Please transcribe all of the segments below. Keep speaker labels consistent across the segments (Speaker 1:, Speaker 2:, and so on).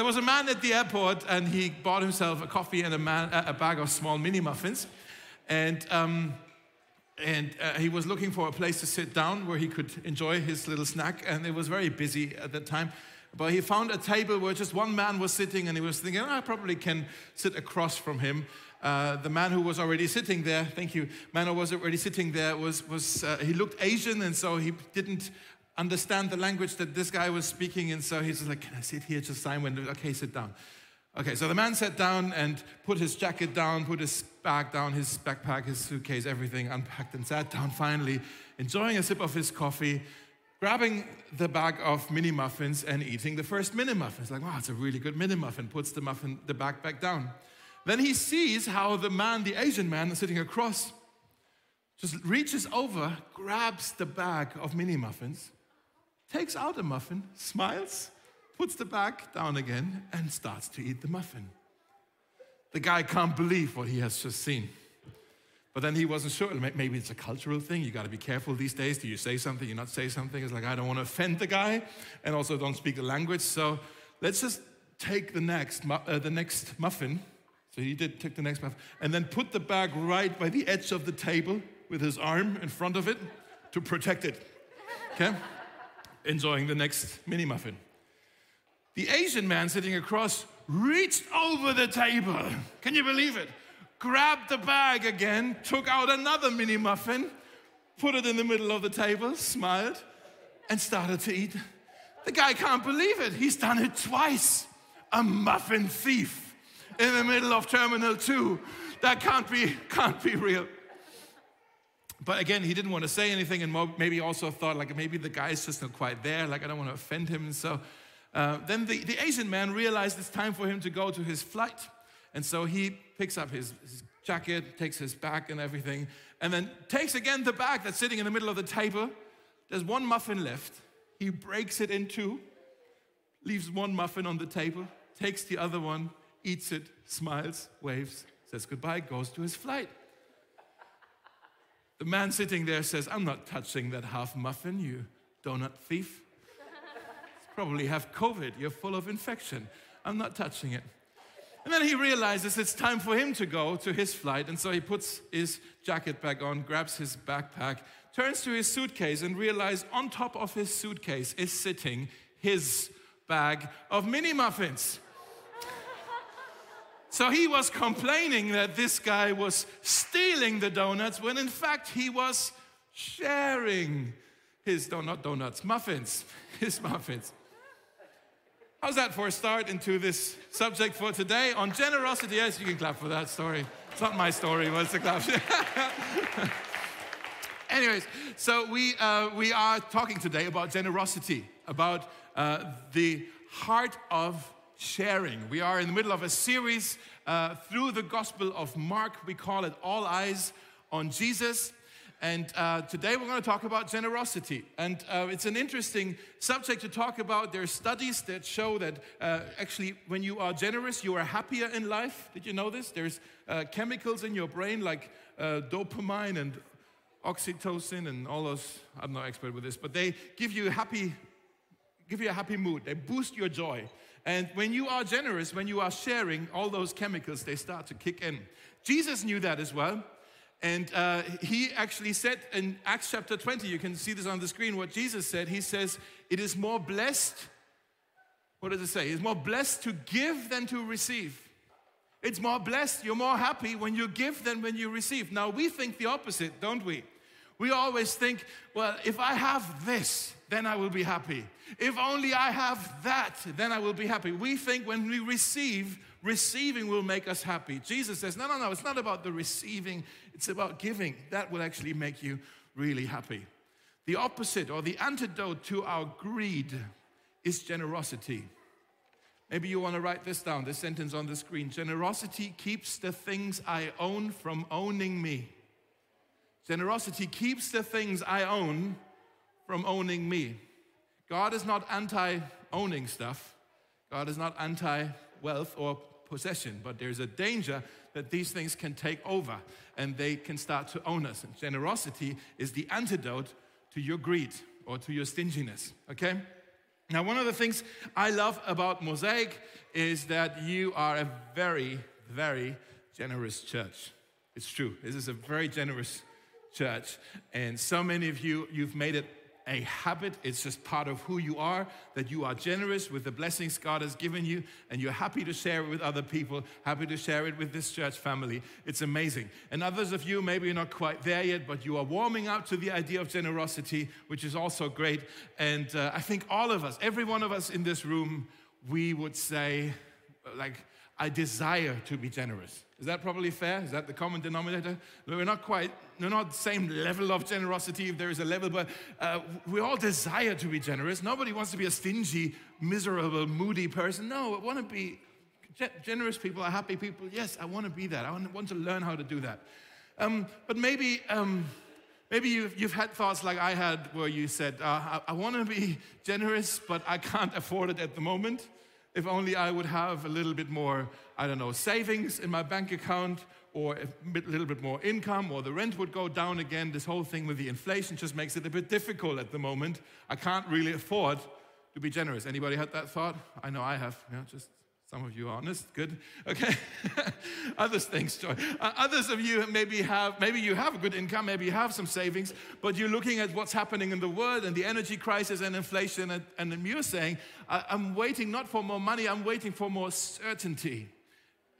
Speaker 1: There was a man at the airport and he bought himself a coffee and a, man, a bag of small mini muffins. And, um, and uh, he was looking for a place to sit down where he could enjoy his little snack. And it was very busy at that time. But he found a table where just one man was sitting and he was thinking, oh, I probably can sit across from him. Uh, the man who was already sitting there, thank you, man who was already sitting there was, was uh, he looked Asian and so he didn't understand the language that this guy was speaking. And so he's just like, Can I sit here? Just sign when, okay, sit down. Okay, so the man sat down and put his jacket down, put his bag down, his backpack, his suitcase, everything unpacked, and sat down finally, enjoying a sip of his coffee, grabbing the bag of mini muffins and eating the first mini muffin. It's like, wow, it's a really good mini muffin. Puts the muffin, the bag back down. Then he sees how the man, the Asian man sitting across, just reaches over, grabs the bag of mini muffins, takes out a muffin, smiles, puts the bag down again, and starts to eat the muffin. The guy can't believe what he has just seen. But then he wasn't sure. Maybe it's a cultural thing. You got to be careful these days. Do you say something? You not say something? It's like I don't want to offend the guy, and also don't speak the language. So let's just take the next uh, the next muffin. So he did take the next muffin, and then put the bag right by the edge of the table with his arm in front of it to protect it. Okay enjoying the next mini muffin. The Asian man sitting across reached over the table. Can you believe it? Grabbed the bag again, took out another mini muffin, put it in the middle of the table, smiled, and started to eat. The guy can't believe it. He's done it twice. A muffin thief in the middle of Terminal 2. That can't be, can't be real. But again, he didn't want to say anything, and maybe also thought, like, maybe the guy's just not quite there, like, I don't want to offend him. And so uh, then the, the Asian man realized it's time for him to go to his flight. And so he picks up his, his jacket, takes his bag and everything, and then takes again the bag that's sitting in the middle of the table. There's one muffin left. He breaks it in two, leaves one muffin on the table, takes the other one, eats it, smiles, waves, says goodbye, goes to his flight. The man sitting there says, I'm not touching that half muffin, you donut thief. Probably have COVID, you're full of infection. I'm not touching it. And then he realizes it's time for him to go to his flight. And so he puts his jacket back on, grabs his backpack, turns to his suitcase, and realizes on top of his suitcase is sitting his bag of mini muffins. So he was complaining that this guy was stealing the donuts when in fact he was sharing his donut donuts, muffins, his muffins. How's that for a start into this subject for today on generosity? Yes, you can clap for that story. It's not my story, but it's a clap. Anyways, so we, uh, we are talking today about generosity, about uh, the heart of sharing. We are in the middle of a series uh, through the Gospel of Mark. We call it All Eyes on Jesus. And uh, today we're going to talk about generosity. And uh, it's an interesting subject to talk about. There are studies that show that uh, actually, when you are generous, you are happier in life. Did you know this? There's uh, chemicals in your brain like uh, dopamine and oxytocin and all those. I'm not expert with this, but they give you happy, give you a happy mood. They boost your joy. And when you are generous, when you are sharing, all those chemicals, they start to kick in. Jesus knew that as well. And uh, he actually said in Acts chapter 20, you can see this on the screen, what Jesus said. He says, It is more blessed, what does it say? It's more blessed to give than to receive. It's more blessed, you're more happy when you give than when you receive. Now, we think the opposite, don't we? We always think, well, if I have this, then I will be happy. If only I have that, then I will be happy. We think when we receive, receiving will make us happy. Jesus says, no, no, no, it's not about the receiving, it's about giving. That will actually make you really happy. The opposite or the antidote to our greed is generosity. Maybe you want to write this down, this sentence on the screen. Generosity keeps the things I own from owning me. Generosity keeps the things I own from owning me. God is not anti owning stuff, God is not anti wealth or possession, but there's a danger that these things can take over and they can start to own us. And generosity is the antidote to your greed or to your stinginess, okay? Now, one of the things I love about Mosaic is that you are a very, very generous church. It's true. This is a very generous church. And so many of you, you've made it a habit. It's just part of who you are, that you are generous with the blessings God has given you, and you're happy to share it with other people, happy to share it with this church family. It's amazing. And others of you, maybe you're not quite there yet, but you are warming up to the idea of generosity, which is also great. And uh, I think all of us, every one of us in this room, we would say, like, I desire to be generous. Is that probably fair? Is that the common denominator? We're not quite, we're not the same level of generosity if there is a level, but uh, we all desire to be generous. Nobody wants to be a stingy, miserable, moody person. No, I want to be generous people are happy people. Yes, I want to be that. I want to learn how to do that. Um, but maybe, um, maybe you've, you've, had thoughts like I had where you said, uh, I, I want to be generous, but I can't afford it at the moment. If only I would have a little bit more, I don't know, savings in my bank account or a little bit more income or the rent would go down again. This whole thing with the inflation just makes it a bit difficult at the moment. I can't really afford to be generous. Anybody had that thought? I know I have. Yeah, just some of you are honest, good. Okay. Others, thanks, Joy. Uh, others of you maybe have, maybe you have a good income, maybe you have some savings, but you're looking at what's happening in the world and the energy crisis and inflation, and, and you're saying, I'm waiting not for more money, I'm waiting for more certainty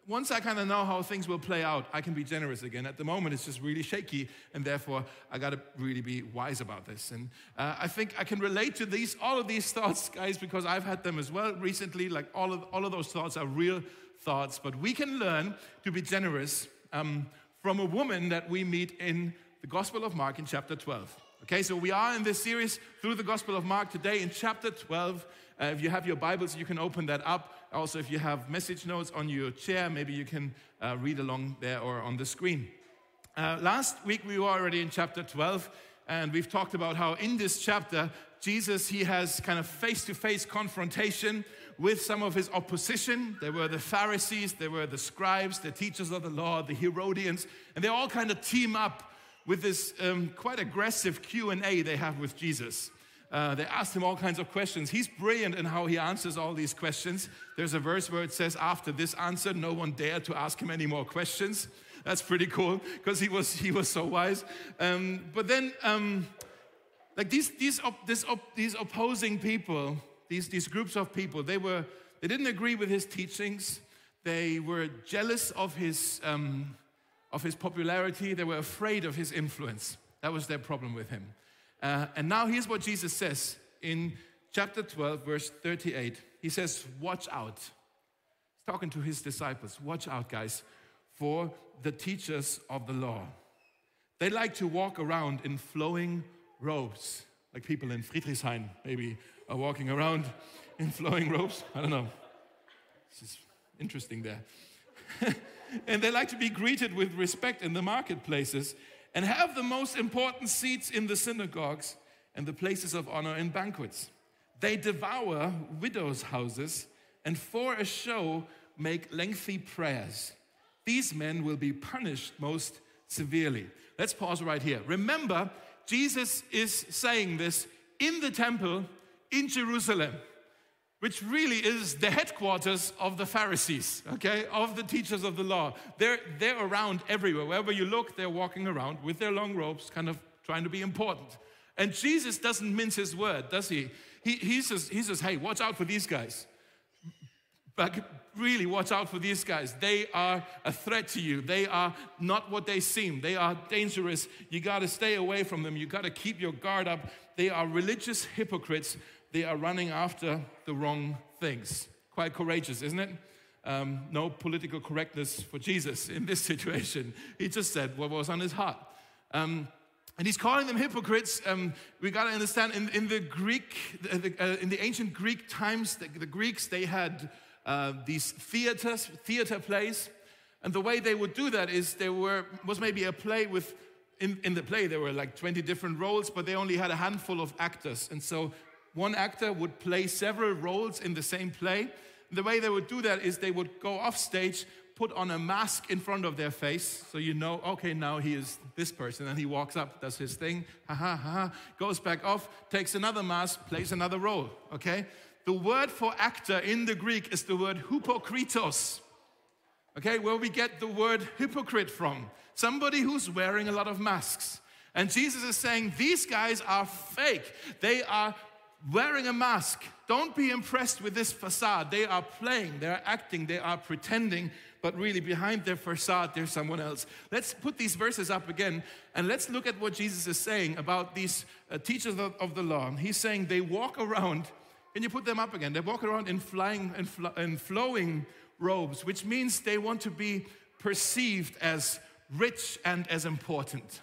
Speaker 1: once I kind of know how things will play out, I can be generous again. At the moment, it's just really shaky, and therefore, I got to really be wise about this. And uh, I think I can relate to these, all of these thoughts, guys, because I've had them as well recently. Like all of, all of those thoughts are real thoughts, but we can learn to be generous um, from a woman that we meet in the Gospel of Mark in chapter 12. Okay, so we are in this series through the Gospel of Mark today in chapter 12. Uh, if you have your Bibles, you can open that up. Also, if you have message notes on your chair, maybe you can uh, read along there or on the screen. Uh, last week, we were already in chapter 12, and we've talked about how in this chapter, Jesus, he has kind of face to face confrontation with some of his opposition. There were the Pharisees, there were the scribes, the teachers of the law, the Herodians, and they all kind of team up with this um, quite aggressive Q&A they have with Jesus. Uh, they asked him all kinds of questions. He's brilliant in how he answers all these questions. There's a verse where it says, After this answer, no one dared to ask him any more questions. That's pretty cool because he was, he was so wise. Um, but then, um, like these, these, op, this op, these opposing people, these, these groups of people, they, were, they didn't agree with his teachings. They were jealous of his, um, of his popularity. They were afraid of his influence. That was their problem with him. Uh, and now here's what Jesus says in chapter 12, verse 38. He says, Watch out. He's talking to his disciples. Watch out, guys, for the teachers of the law. They like to walk around in flowing robes, like people in Friedrichshain maybe are walking around in flowing robes. I don't know. This is interesting there. and they like to be greeted with respect in the marketplaces and have the most important seats in the synagogues and the places of honor in banquets. They devour widows' houses and for a show make lengthy prayers. These men will be punished most severely. Let's pause right here. Remember, Jesus is saying this in the temple in Jerusalem which really is the headquarters of the Pharisees, okay, of the teachers of the law. They're, they're around everywhere. Wherever you look, they're walking around with their long robes, kind of trying to be important. And Jesus doesn't mince his word, does he? He, he, says, he says, hey, watch out for these guys. But really, watch out for these guys. They are a threat to you. They are not what they seem. They are dangerous. You got to stay away from them. You got to keep your guard up. They are religious hypocrites they are running after the wrong things. Quite courageous, isn't it? Um, no political correctness for Jesus in this situation. He just said what was on his heart. Um, and he's calling them hypocrites. Um, we got to understand in, in, the Greek, uh, in the ancient Greek times, the, the Greeks, they had uh, these theaters, theater plays. And the way they would do that is there were, was maybe a play with, in, in the play, there were like 20 different roles, but they only had a handful of actors. And so one actor would play several roles in the same play. The way they would do that is they would go off stage, put on a mask in front of their face so you know, okay, now he is this person. And he walks up, does his thing, ha ha ha, goes back off, takes another mask, plays another role, okay? The word for actor in the Greek is the word hypokritos, okay, where we get the word hypocrite from. Somebody who's wearing a lot of masks. And Jesus is saying, These guys are fake. They are wearing a mask. Don't be impressed with this facade. They are playing, they are acting, they are pretending, but really behind their facade, there's someone else. Let's put these verses up again and let's look at what Jesus is saying about these uh, teachers of, of, the law. He's saying they walk around, and you put them up again? They walk around in flying and fl- flowing robes, which means they want to be perceived as rich and as important.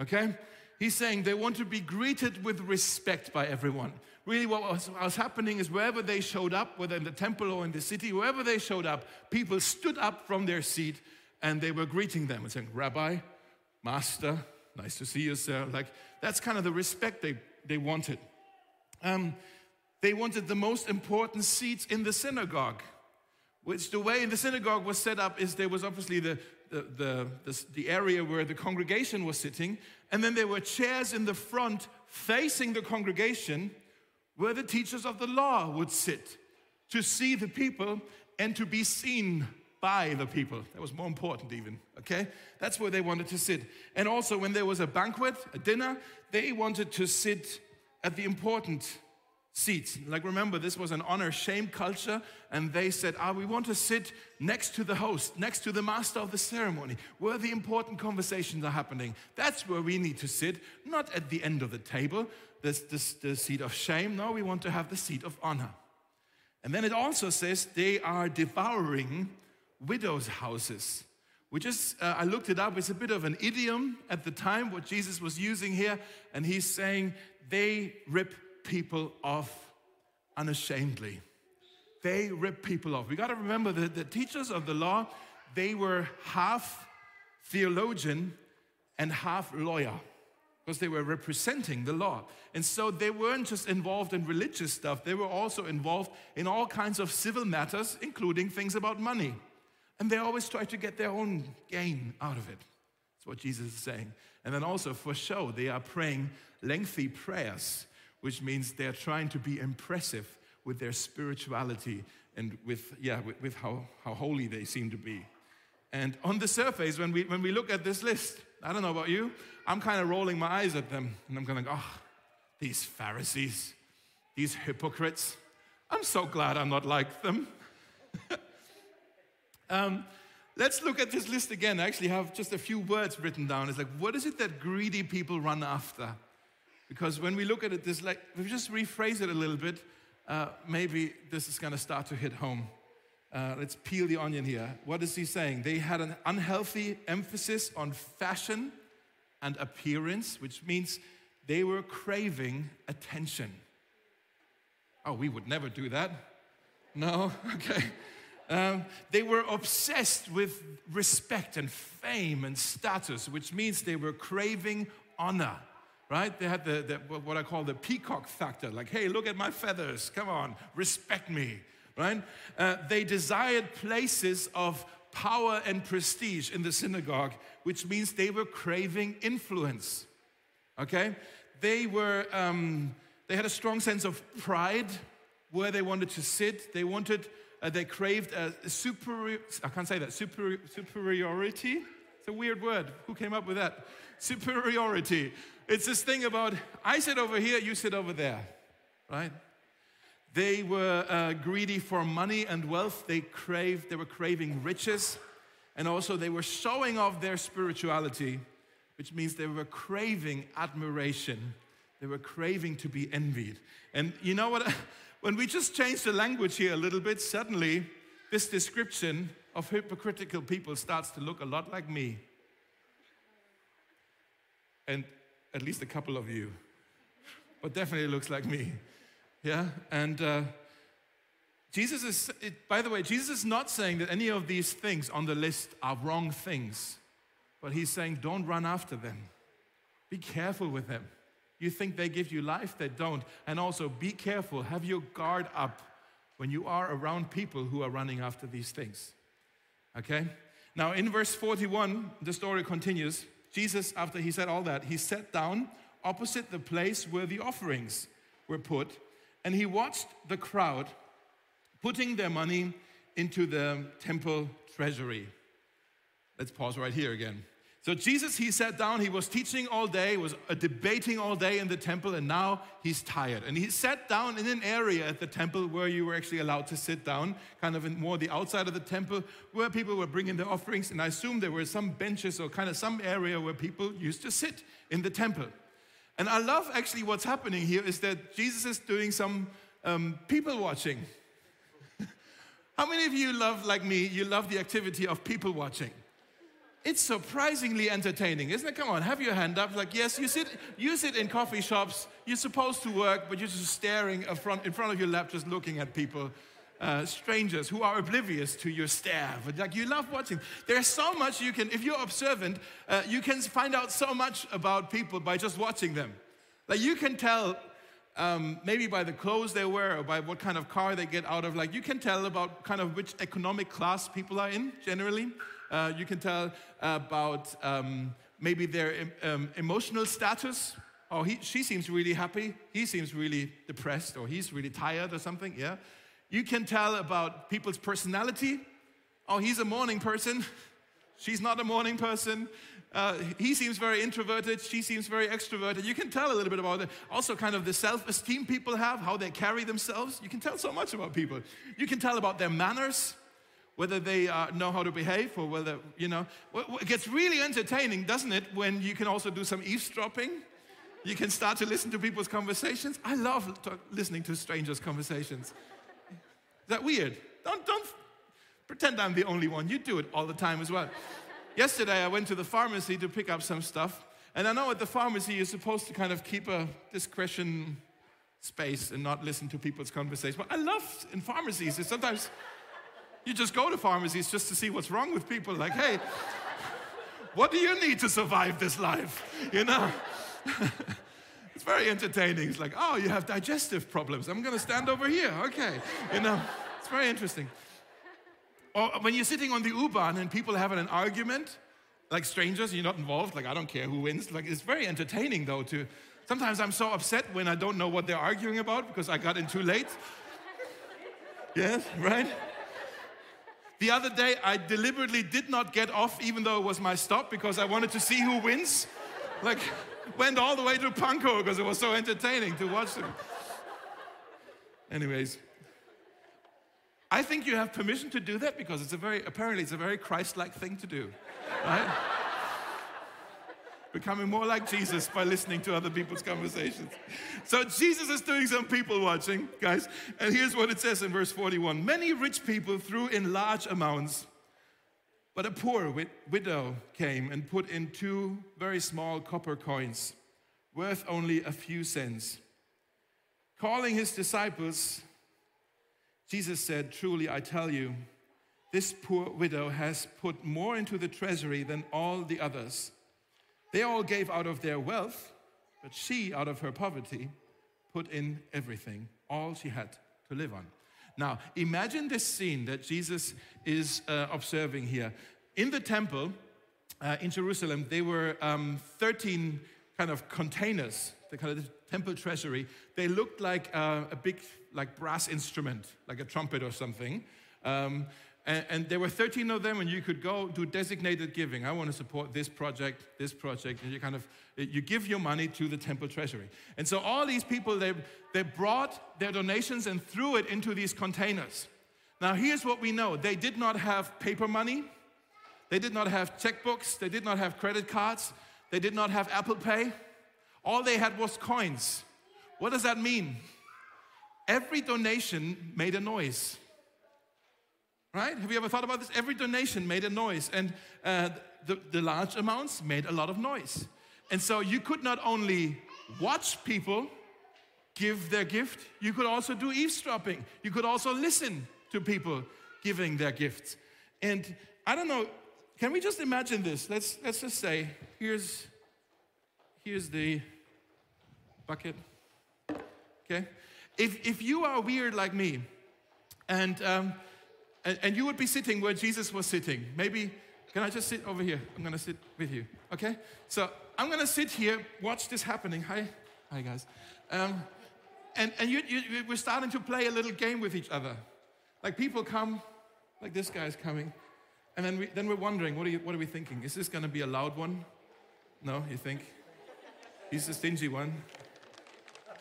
Speaker 1: Okay? He's saying they want to be greeted with respect by everyone really what was, what was, happening is wherever they showed up, whether in the temple or in the city, wherever they showed up, people stood up from their seat and they were greeting them and saying, Rabbi, Master, nice to see you, sir. Like, that's kind of the respect they, they wanted. Um, they wanted the most important seats in the synagogue, which the way the synagogue was set up is there was obviously the, the, the, the, the area where the congregation was sitting, and then there were chairs in the front facing the congregation where the teachers of the law would sit to see the people and to be seen by the people. That was more important, even, okay? That's where they wanted to sit. And also, when there was a banquet, a dinner, they wanted to sit at the important seats. Like, remember, this was an honor shame culture, and they said, Ah, we want to sit next to the host, next to the master of the ceremony, where the important conversations are happening. That's where we need to sit, not at the end of the table, this, this, the seat of shame. No, we want to have the seat of honor. And then it also says they are devouring widows' houses, which is, uh, I looked it up, it's a bit of an idiom at the time, what Jesus was using here. And he's saying they rip people off unashamedly. They rip people off. We got to remember that the teachers of the law, they were half theologian and half lawyer because they were representing the law. And so they weren't just involved in religious stuff, they were also involved in all kinds of civil matters, including things about money. And they always tried to get their own gain out of it. That's what Jesus is saying. And then also for show, they are praying lengthy prayers, which means they're trying to be impressive with their spirituality and with, yeah, with, with how, how holy they seem to be. And on the surface, when we, when we look at this list, I don't know about you, I'm kind of rolling my eyes at them and I'm going, oh, these Pharisees, these hypocrites. I'm so glad I'm not like them. um, let's look at this list again. I actually have just a few words written down. It's like, what is it that greedy people run after? Because when we look at it, this like, if we just rephrase it a little bit, uh, maybe this is going to start to hit home. Uh, let's peel the onion here. What is he saying? They had an unhealthy emphasis on fashion and appearance, which means they were craving attention. Oh, we would never do that. No? Okay. Um, they were obsessed with respect and fame and status, which means they were craving honor, right? They had the, the, what I call the peacock factor like, hey, look at my feathers, come on, respect me right? Uh, they desired places of power and prestige in the synagogue, which means they were craving influence. Okay? They were, um, they had a strong sense of pride where they wanted to sit. They wanted, uh, they craved a superior, I can't say that, super, superiority. It's a weird word. Who came up with that? Superiority. It's this thing about, I sit over here, you sit over there, right? They were uh, greedy for money and wealth. They craved, they were craving riches. And also they were showing off their spirituality, which means they were craving admiration. They were craving to be envied. And you know what? When we just change the language here a little bit, suddenly this description of hypocritical people starts to look a lot like me. And at least a couple of you. But definitely looks like me. Yeah, and uh, Jesus is, it, by the way, Jesus is not saying that any of these things on the list are wrong things, but he's saying don't run after them. Be careful with them. You think they give you life, they don't. And also be careful, have your guard up when you are around people who are running after these things. Okay? Now, in verse 41, the story continues. Jesus, after he said all that, he sat down opposite the place where the offerings were put, and he watched the crowd putting their money into the temple treasury. Let's pause right here again. So Jesus, he sat down, he was teaching all day, was uh, debating all day in the temple, and now he's tired. And he sat down in an area at the temple where you were actually allowed to sit down, kind of in more the outside of the temple, where people were bringing their offerings. And I assume there were some benches or kind of some area where people used to sit in the temple. And I love actually what's happening here is that Jesus is doing some um, people watching. How many of you love, like me, you love the activity of people watching? It's surprisingly entertaining, isn't it? Come on, have your hand up. Like, yes, you sit, you sit in coffee shops, you're supposed to work, but you're just staring in front, in front of your lap, just looking at people, uh, strangers who are oblivious to your stare. Like, you love watching. There's so much you can, if you're observant, uh, you can find out so much about people by just watching them. Like, you can tell um, maybe by the clothes they wear or by what kind of car they get out of. Like you can tell about kind of which economic class people are in generally. Uh, you can tell about um, maybe their um, emotional status. Oh, he, she seems really happy. He seems really depressed, or he's really tired, or something. Yeah. You can tell about people's personality. Oh, he's a morning person. She's not a morning person. Uh, he seems very introverted. She seems very extroverted. You can tell a little bit about it. Also, kind of the self esteem people have, how they carry themselves. You can tell so much about people. You can tell about their manners whether they uh, know how to behave or whether, you know, it gets really entertaining, doesn't it, when you can also do some eavesdropping? You can start to listen to people's conversations. I love listening to strangers' conversations. Is that weird? Don't, don't pretend I'm the only one. You do it all the time as well. Yesterday, I went to the pharmacy to pick up some stuff. And I know at the pharmacy, you're supposed to kind of keep a discretion space and not listen to people's conversations. But I love in pharmacies, is sometimes you just go to pharmacies just to see what's wrong with people. Like, hey, what do you need to survive this life? You know? it's very entertaining. It's like, oh, you have digestive problems. I'm going to stand over here. Okay. You know, it's very interesting. Or when you're sitting on the U-Bahn and people having an argument, like strangers, you're not involved. Like, I don't care who wins. Like, it's very entertaining, though, to. Sometimes I'm so upset when I don't know what they're arguing about because I got in too late. yes, right? The other day, I deliberately did not get off, even though it was my stop, because I wanted to see who wins. Like, went all the way to Pankow because it was so entertaining to watch them. Anyways, I think you have permission to do that because it's a very, apparently, it's a very Christ like thing to do, right? becoming more like Jesus by listening to other people's conversations. So Jesus is doing some people watching, guys. And here's what it says in verse 41 Many rich people threw in large amounts, but a poor wid- widow came and put in two very small copper coins, worth only a few cents. Calling his disciples, Jesus said, Truly, I tell you, this poor widow has put more into the treasury than all the others. They all gave out of their wealth, but she, out of her poverty, put in everything, all she had to live on. Now, imagine this scene that Jesus is uh, observing here. In the temple uh, in Jerusalem, there were um, 13 kind of containers, the kind of temple treasury. They looked like uh, a big, like brass instrument, like a trumpet or something. Um, and, and, there were 13 of them, and you could go do designated giving. I want to support this project, this project, and you kind of you give your money to the temple treasury. And so all these people they they brought their donations and threw it into these containers. Now here's what we know: they did not have paper money, they did not have checkbooks, they did not have credit cards, they did not have Apple Pay. All they had was coins. What does that mean? Every donation made a noise. Right? Have you ever thought about this? Every donation made a noise, and uh, the, the large amounts made a lot of noise. And so you could not only watch people give their gift, you could also do eavesdropping. You could also listen to people giving their gifts. And I don't know, can we just imagine this? Let's, let's just say, here's, here's the bucket. Okay? If, if you are weird like me, and um, And, and you would be sitting where Jesus was sitting. Maybe, can I just sit over here? I'm going to sit with you, okay? So I'm going to sit here, watch this happening. Hi. Hi, guys. Um, and and you, you, we're starting to play a little game with each other. Like people come, like this guy's coming, and then, we, then we're wondering, what are, you, what are we thinking? Is this going to be a loud one? No, you think? He's the stingy one.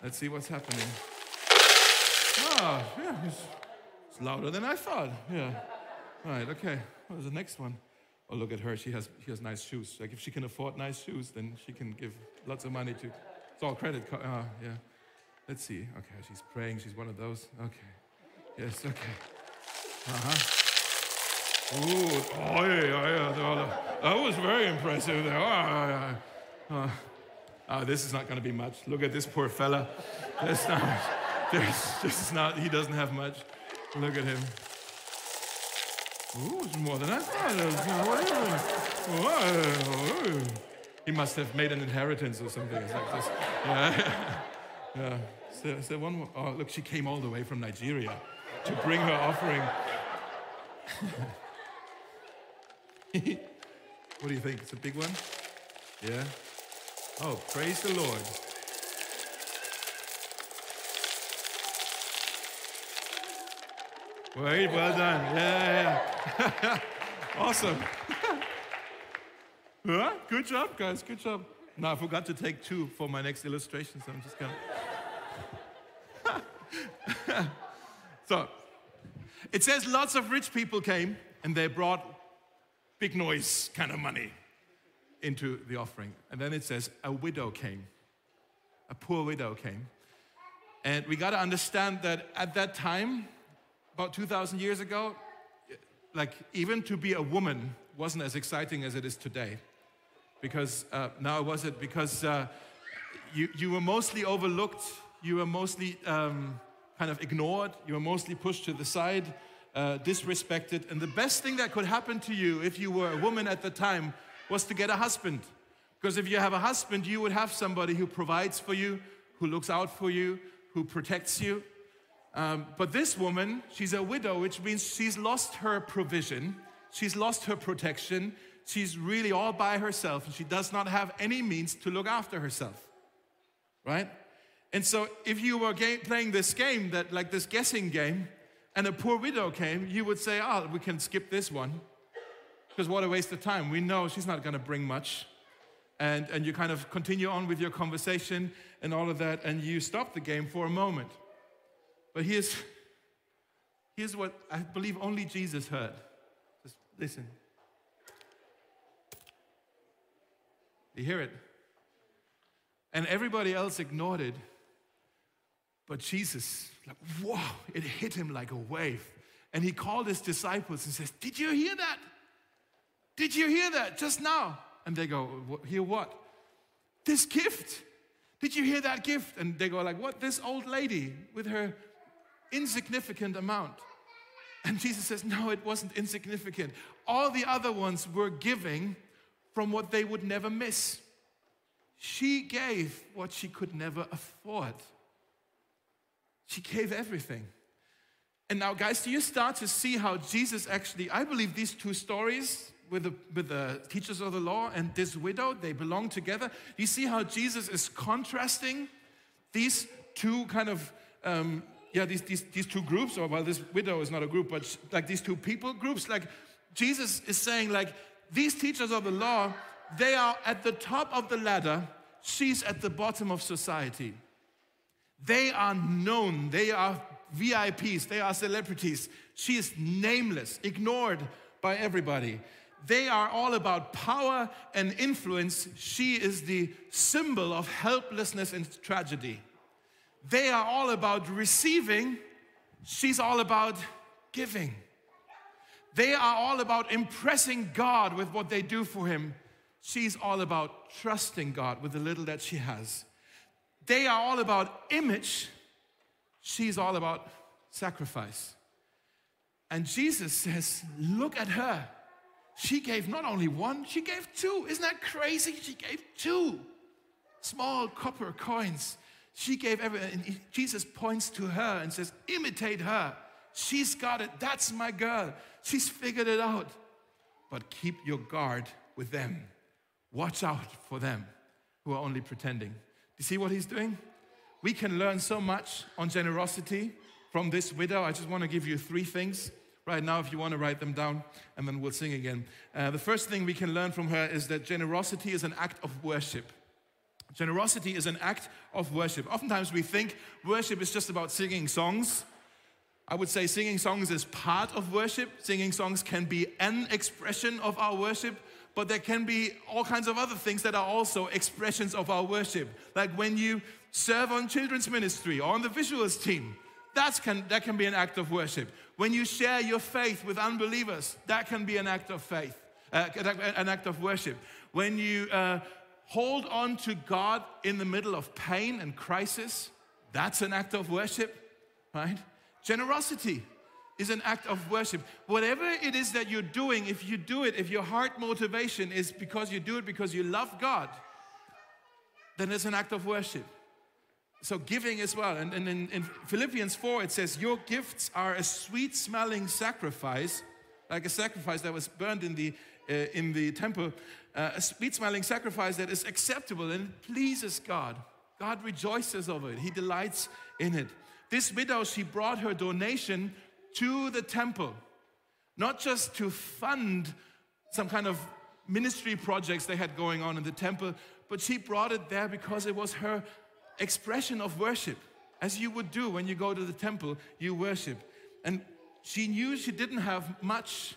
Speaker 1: Let's see what's happening. Oh, yeah, it's, louder than I thought. Yeah. All right, okay. What was the next one? Oh, look at her. She has, she has nice shoes. Like, if she can afford nice shoes, then she can give lots of money to. It's all credit card. Oh, ah, yeah. Let's see. Okay, she's praying. She's one of those. Okay. Yes, okay. Uh huh. Ooh, oh, yeah, yeah, yeah. That was very impressive there. Oh, ah, yeah, yeah. Oh, this is not going to be much. Look at this poor fella. That's not, there's just not, he doesn't have much. Look at him. Ooh, it's more than I thought. He must have made an inheritance or something It's like this. Yeah. Yeah. Is there one more? Oh, look, she came all the way from Nigeria to bring her offering. what do you think? It's a big one? Yeah? Oh, praise the Lord. Well, well done. Yeah, yeah. awesome. yeah, good job, guys. Good job. No, I forgot to take two for my next illustration, so I'm just gonna. so, it says lots of rich people came and they brought big noise kind of money into the offering. And then it says a widow came, a poor widow came. And we got to understand that at that time, about 2,000 years ago, like even to be a woman wasn't as exciting as it is today. Because uh, now was it because uh, you, you were mostly overlooked, you were mostly um, kind of ignored, you were mostly pushed to the side, uh, disrespected. And the best thing that could happen to you if you were a woman at the time was to get a husband. Because if you have a husband, you would have somebody who provides for you, who looks out for you, who protects you. Um, but this woman, she's a widow, which means she's lost her provision, she's lost her protection, she's really all by herself, and she does not have any means to look after herself. Right? And so, if you were game, playing this game, that like this guessing game, and a poor widow came, you would say, "Oh, we can skip this one." Because what a waste of time. We know she's not going to bring much. And, and you kind of continue on with your conversation and all of that, and you stop the game for a moment. But here's, here's what I believe only Jesus heard. Just listen. You hear it? And everybody else ignored it. But Jesus, like, whoa, it hit him like a wave. And he called his disciples and says, Did you hear that? Did you hear that just now? And they go, Hear what? This gift. Did you hear that gift? And they go, like, what? This old lady with her insignificant amount. And Jesus says, No, it wasn't insignificant. All the other ones were giving from what they would never miss. She gave what she could never afford. She gave everything. And now, guys, do you start to see how Jesus actually, I believe these two stories with the, with the teachers of the law and this widow, they belong together. You see how Jesus is contrasting these two kind of, um, yeah, these, these, these two groups, or well, this widow is not a group, but like these two people groups. Like Jesus is saying, like, these teachers of the law, they are at the top of the ladder, she's at the bottom of society. They are known, they are VIPs, they are celebrities. She is nameless, ignored by everybody. They are all about power and influence. She is the symbol of helplessness and tragedy. They are all about receiving. She's all about giving. They are all about impressing God with what they do for Him. She's all about trusting God with the little that she has. They are all about image. She's all about sacrifice. And Jesus says, Look at her. She gave not only one, she gave two. Isn't that crazy? She gave two small copper coins. She gave everything. Jesus points to her and says, Imitate her. She's got it. That's my girl. She's figured it out. But keep your guard with them. Watch out for them who are only pretending. Do you see what he's doing? We can learn so much on generosity from this widow. I just want to give you three things right now if you want to write them down, and then we'll sing again. Uh, the first thing we can learn from her is that generosity is an act of worship. Generosity is an act of worship. Oftentimes we think worship is just about singing songs. I would say singing songs is part of worship. Singing songs can be an expression of our worship, but there can be all kinds of other things that are also expressions of our worship. Like when you serve on children's ministry or on the visuals team, that's can, that can be an act of worship. When you share your faith with unbelievers, that can be an act of faith, uh, an act of worship. When you uh, hold on to God in the middle of pain and crisis, that's an act of worship, right? Generosity is an act of worship. Whatever it is that you're doing, if you do it, if your heart motivation is because you do it because you love God, then it's an act of worship. So, giving as well. And, and in, in Philippians 4, it says, Your gifts are a sweet smelling sacrifice, like a sacrifice that was burned in the, uh, in the temple, uh, a sweet smelling sacrifice that is acceptable and pleases God. God rejoices over it, He delights in it. This widow, she brought her donation to the temple, not just to fund some kind of ministry projects they had going on in the temple, but she brought it there because it was her expression of worship. As you would do when you go to the temple, you worship. And she knew she didn't have much,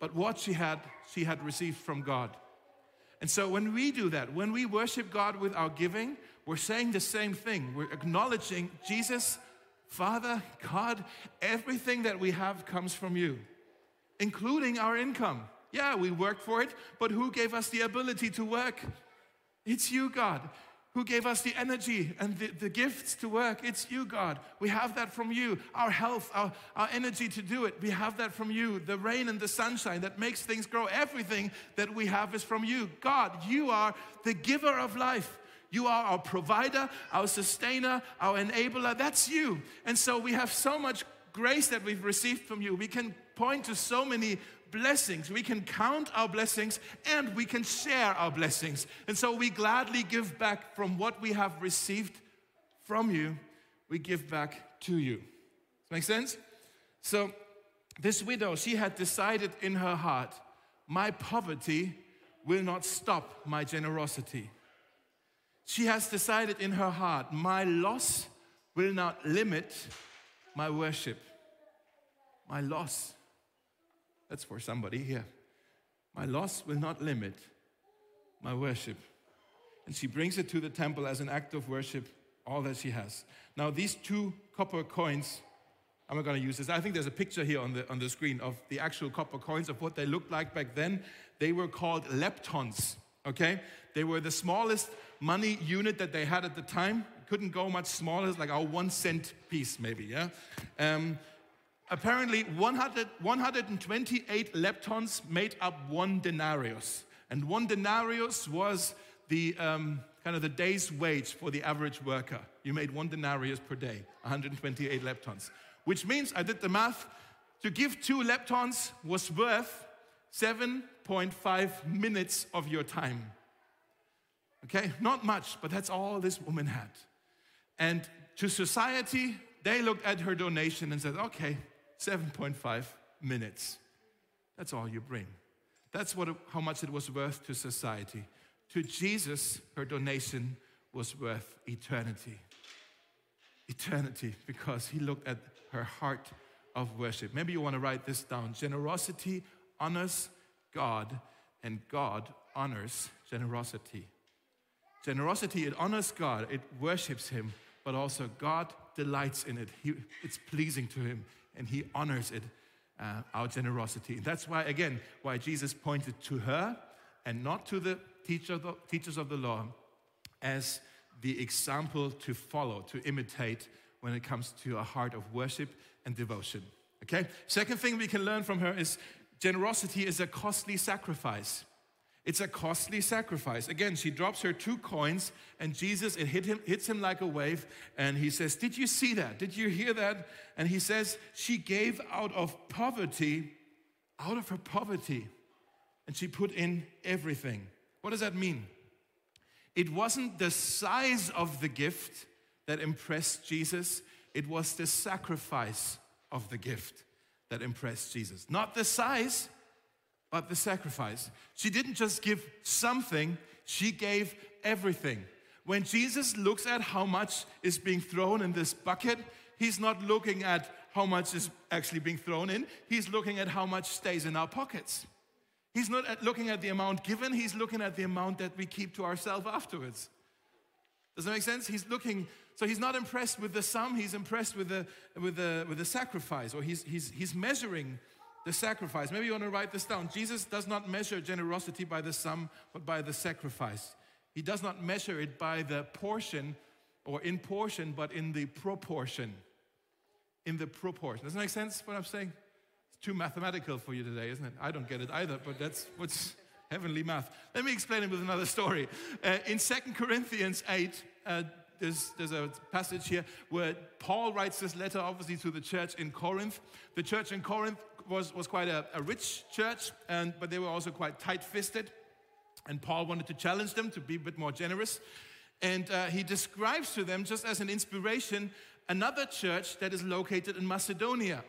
Speaker 1: but what she had, she had received from God. And so when we do that, when we worship God with our giving, we're saying the same thing. We're acknowledging Jesus Father, God, everything that we have comes from you, including our income. Yeah, we worked for it, but who gave us the ability to work? It's you, God. Who gave us the energy and the, the gifts to work? It's you, God. We have that from you. Our health, our, our energy to do it, we have that from you. The rain and the sunshine that makes things grow, everything that we have is from you. God, you are the giver of life. You are our provider, our sustainer, our enabler. That's you. And so we have so much grace that we've received from you. We can point to so many blessings. We can count our blessings and we can share our blessings. And so we gladly give back from what we have received from you. We give back to you. Make sense? So this widow, she had decided in her heart, my poverty will not stop my generosity. She has decided in her heart, my loss will not limit my worship. My loss. That's for somebody here. My loss will not limit my worship. And she brings it to the temple as an act of worship, all that she has. Now, these two copper coins, I'm not going to use this. I think there's a picture here on the, on the screen of the actual copper coins of what they looked like back then. They were called leptons, okay? They were the smallest money unit that they had at the time. Couldn't go much smaller, like our one cent piece, maybe, yeah? Um, apparently, 100, 128 leptons made up one denarius. And one denarius was the um, kind of the day's wage for the average worker. You made one denarius per day, 128 leptons. Which means, I did the math, to give two leptons was worth 7.5 minutes of your time. Okay, not much, but that's all this woman had. And to society, they looked at her donation and said, okay, 7.5 minutes. That's all you bring. That's what, how much it was worth to society. To Jesus, her donation was worth eternity. Eternity, because he looked at her heart of worship. Maybe you want to write this down. Generosity honors God, and God honors generosity. Generosity, it honors God, it worships Him, but also God delights in it. He, it's pleasing to Him, and He honors it, uh, our generosity. That's why, again, why Jesus pointed to her and not to the, teacher, the teachers of the law as the example to follow, to imitate when it comes to a heart of worship and devotion. Okay? Second thing we can learn from her is generosity is a costly sacrifice. It's a costly sacrifice. Again, she drops her two coins, and Jesus, it hit him, hits him like a wave, and he says, Did you see that? Did you hear that? And he says, She gave out of poverty, out of her poverty, and she put in everything. What does that mean? It wasn't the size of the gift that impressed Jesus, it was the sacrifice of the gift that impressed Jesus. Not the size, but the sacrifice. She didn't just give something, she gave everything. When Jesus looks at how much is being thrown in this bucket, he's not looking at how much is actually being thrown in, he's looking at how much stays in our pockets. He's not at looking at the amount given, he's looking at the amount that we keep to ourselves afterwards. Does that make sense? He's looking, so he's not impressed with the sum, he's impressed with the, with the, with the sacrifice, or he's, he's, he's measuring the sacrifice. Maybe you want to write this down. Jesus does not measure generosity by the sum, but by the sacrifice. He does not measure it by the portion or in portion, but in the proportion. In the proportion. Does that make sense what I'm saying? It's too mathematical for you today, isn't it? I don't get it either, but that's what's heavenly math. Let me explain it with another story. Uh, in Second Corinthians 8, uh, there's, there's a passage here where Paul writes this letter, obviously, to the church in Corinth. The church in Corinth was, was quite a, a rich church, and, but they were also quite tight fisted. And Paul wanted to challenge them to be a bit more generous. And uh, he describes to them, just as an inspiration, another church that is located in Macedonia.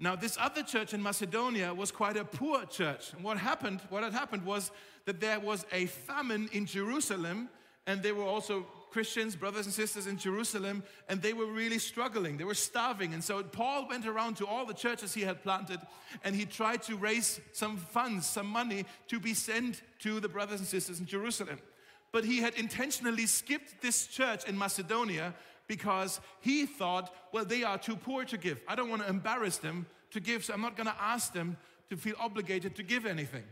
Speaker 1: Now, this other church in Macedonia was quite a poor church. And what happened, what had happened was that there was a famine in Jerusalem, and they were also Christians, brothers and sisters in Jerusalem, and they were really struggling. They were starving. And so Paul went around to all the churches he had planted and he tried to raise some funds, some money to be sent to the brothers and sisters in Jerusalem. But he had intentionally skipped this church in Macedonia because he thought, well, they are too poor to give. I don't want to embarrass them to give, so I'm not going to ask them to feel obligated to give anything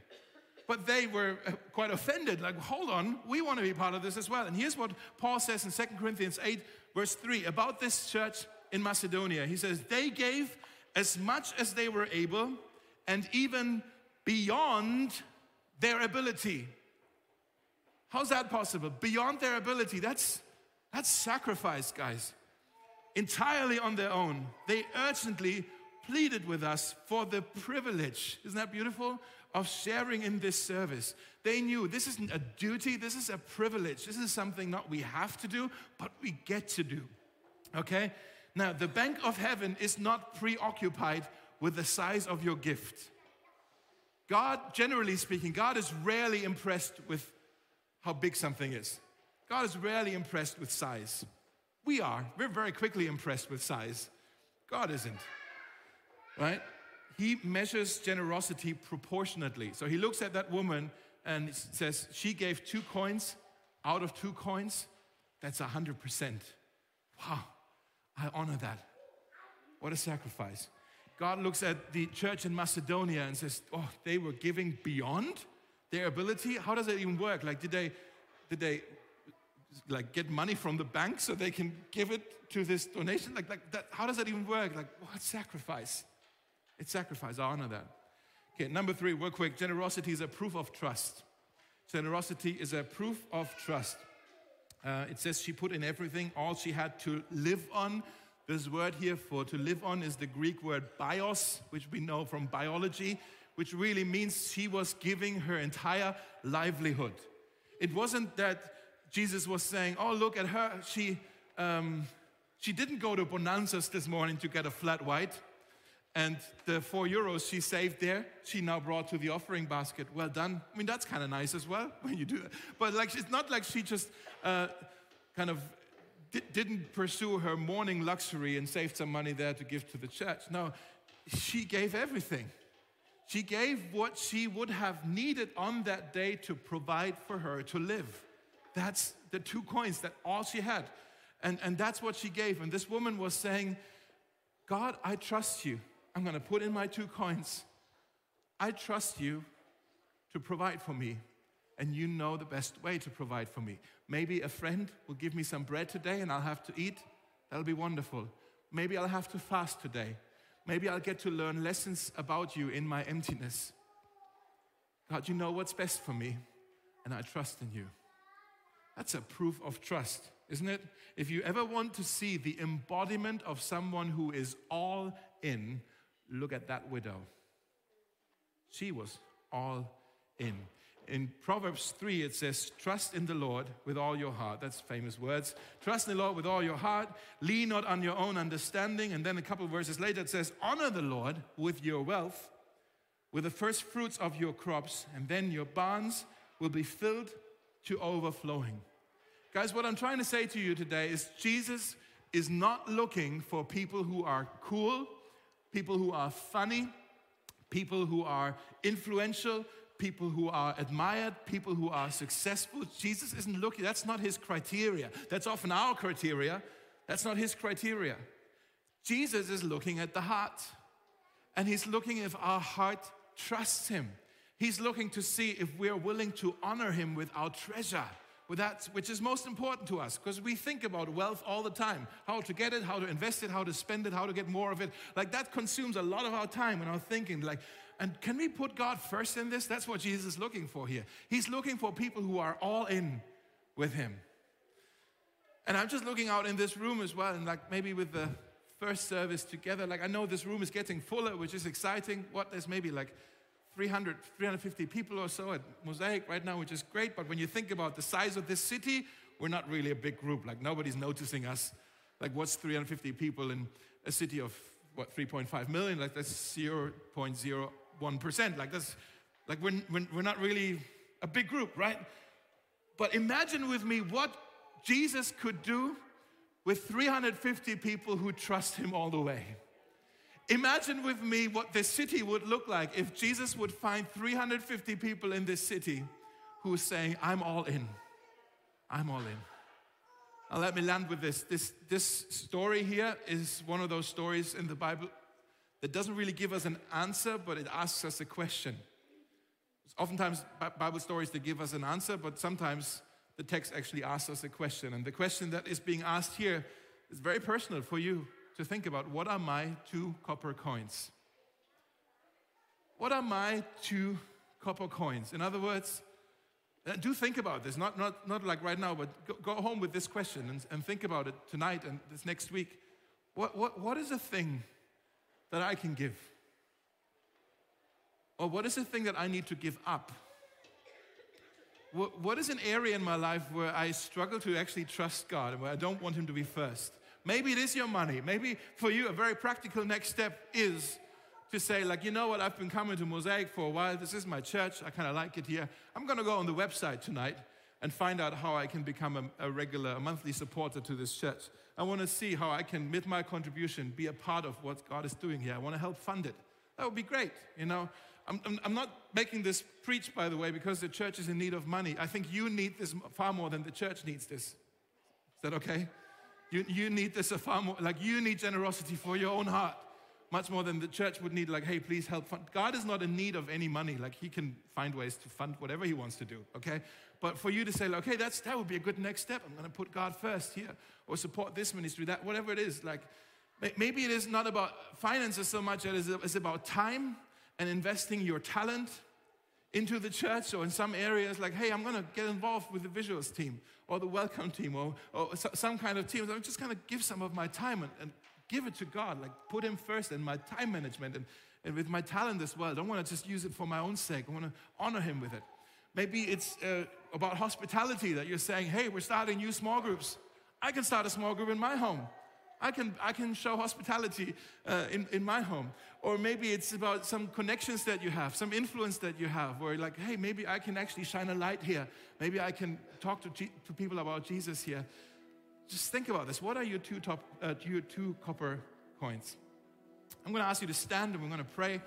Speaker 1: but they were uh, quite offended. Like, hold on, we want to be part of this as well. And here's what Paul says in 2 Corinthians 8, verse 3, about this church in Macedonia. He says, They gave as much as they were able and even beyond their ability. How's that possible? Beyond their ability. That's, that's sacrifice, guys. Entirely on their own. They urgently pleaded with us for the privilege. Isn't that beautiful? Of sharing in this service. They knew this isn't a duty, this is a privilege. This is something not we have to do, but we get to do. Okay? Now, the bank of heaven is not preoccupied with the size of your gift. God, generally speaking, God is rarely impressed with how big something is. God is rarely impressed with size. We are. We're very quickly impressed with size. God isn't. Right? He measures generosity proportionately. So he looks at that woman and says, She gave two coins out of two coins. That's 100%. Wow, I honor that. What a sacrifice. God looks at the church in Macedonia and says, Oh, they were giving beyond their ability. How does it even work? Like, did they, did they like get money from the bank so they can give it to this donation? Like, like that, how does that even work? Like, what sacrifice? It's sacrifice. I honor that. Okay, number three, real quick. Generosity is a proof of trust. Generosity is a proof of trust. Uh, it says she put in everything, all she had to live on. This word here for to live on is the Greek word bios, which we know from biology, which really means she was giving her entire livelihood. It wasn't that Jesus was saying, Oh, look at her. She, um, she didn't go to Bonanza's this morning to get a flat white. And the four euros she saved there, she now brought to the offering basket. Well done. I mean, that's kind of nice as well when you do that. But like, it's not like she just uh, kind of di- didn't pursue her morning luxury and saved some money there to give to the church. No, she gave everything. She gave what she would have needed on that day to provide for her to live. That's the two coins, that all she had. And, and that's what she gave. And this woman was saying, God, I trust you. I'm going to put in my two coins. I trust you to provide for me, and you know the best way to provide for me. Maybe a friend will give me some bread today and I'll have to eat. That'll be wonderful. Maybe I'll have to fast today. Maybe I'll get to learn lessons about you in my emptiness. God, you know what's best for me. and I trust in you. That's a proof of trust, isn't it? If you ever want to see the embodiment of someone who is all in, look at that widow. She was all in. In Proverbs 3, it says, Trust in the Lord with all your heart. That's famous words. Trust in the Lord with all your heart. Lean not on your own understanding. And then a couple verses later, it says, Honor the Lord with your wealth, with the first fruits of your crops, and then your barns will be filled to overflowing. Guys, what I'm trying to say to you today is Jesus is not looking for people who are cool, people who are funny, people who are influential, people who are admired, people who are successful. Jesus isn't looking, that's not his criteria. That's often our criteria. That's not his criteria. Jesus is looking at the heart. And he's looking if our heart trusts him. He's looking to see if we're willing to honor him with our treasure that which is most important to us because we think about wealth all the time. How to get it how to invest it how to spend it how to get more of it. Like that consumes a lot of our time and our thinking like and can we put god first in this? That's what jesus is looking for here. He's looking for people who are all in with him. And i'm just looking out in this room as well and like maybe with the first service together like i know this room is getting fuller which is exciting. What there's maybe like 300, 350 people or so at Mosaic right now, which is great. But when you think about the size of this city, we're not really a big group. Like nobody's noticing us. Like what's 350 people in a city of what 3.5 million? Like that's 0.01%. Like that's like we're, we're not really a big group, right? But imagine with me what Jesus could do with 350 people who trust him all the way. Imagine with me what this city would look like if Jesus would find 350 people in this city who are saying, I'm all in. I'm all in. Now, let me land with this. this. This story here is one of those stories in the Bible that doesn't really give us an answer, but it asks us a question. Oftentimes, Bible stories that give us an answer, but sometimes the text actually asks us a question. And the question that is being asked here is very personal for you to think about what are my two copper coins? What are my two copper coins? In other words, uh, do think about this, not, not, not like right now, but go, go home with this question and, and think about it tonight and this next week. What, what, what is a thing that I can give? Or what is a thing that I need to give up? What, what is an area in my life where I struggle to actually trust God and where I don't want Him to be first? Maybe it is your money. Maybe for you, a very practical next step is to say, like, you know what, I've been coming to Mosaic for a while. This is my church. I kind of like it here. I'm going to go on the website tonight and find out how I can become a, a, regular, a monthly supporter to this church. I want to see how I can, with my contribution, be a part of what God is doing here. I want to help fund it. That would be great, you know. I'm, I'm, I'm not making this preach, by the way, because the church is in need of money. I think you need this far more than the church needs this. Is that okay? You, you need this a far more, like you need generosity for your own heart, much more than the church would need, like, hey, please help fund. God is not in need of any money. Like, He can find ways to fund whatever He wants to do, okay? But for you to say, like, okay, that's, that would be a good next step. I'm going to put God first here, or support this ministry, that, whatever it is. Like, maybe it is not about finances so much as it's about time and investing your talent into the church or in some areas like, hey, I'm going to get involved with the visuals team or the welcome team or, or some kind of team. I'm just going to give some of my time and, and, give it to God, like put Him first in my time management and, and with my talent as well. I don't want to just use it for my own sake. I want to honor Him with it. Maybe it's uh, about hospitality that you're saying, hey, we're starting new small groups. I can start a small group in my home. I can, I can show hospitality uh, in, in my home. Or maybe it's about some connections that you have, some influence that you have, where like, hey, maybe I can actually shine a light here. Maybe I can talk to, G- to people about Jesus here. Just think about this. What are your two, top, uh, your two copper coins? I'm going to ask you to stand and we're going to pray.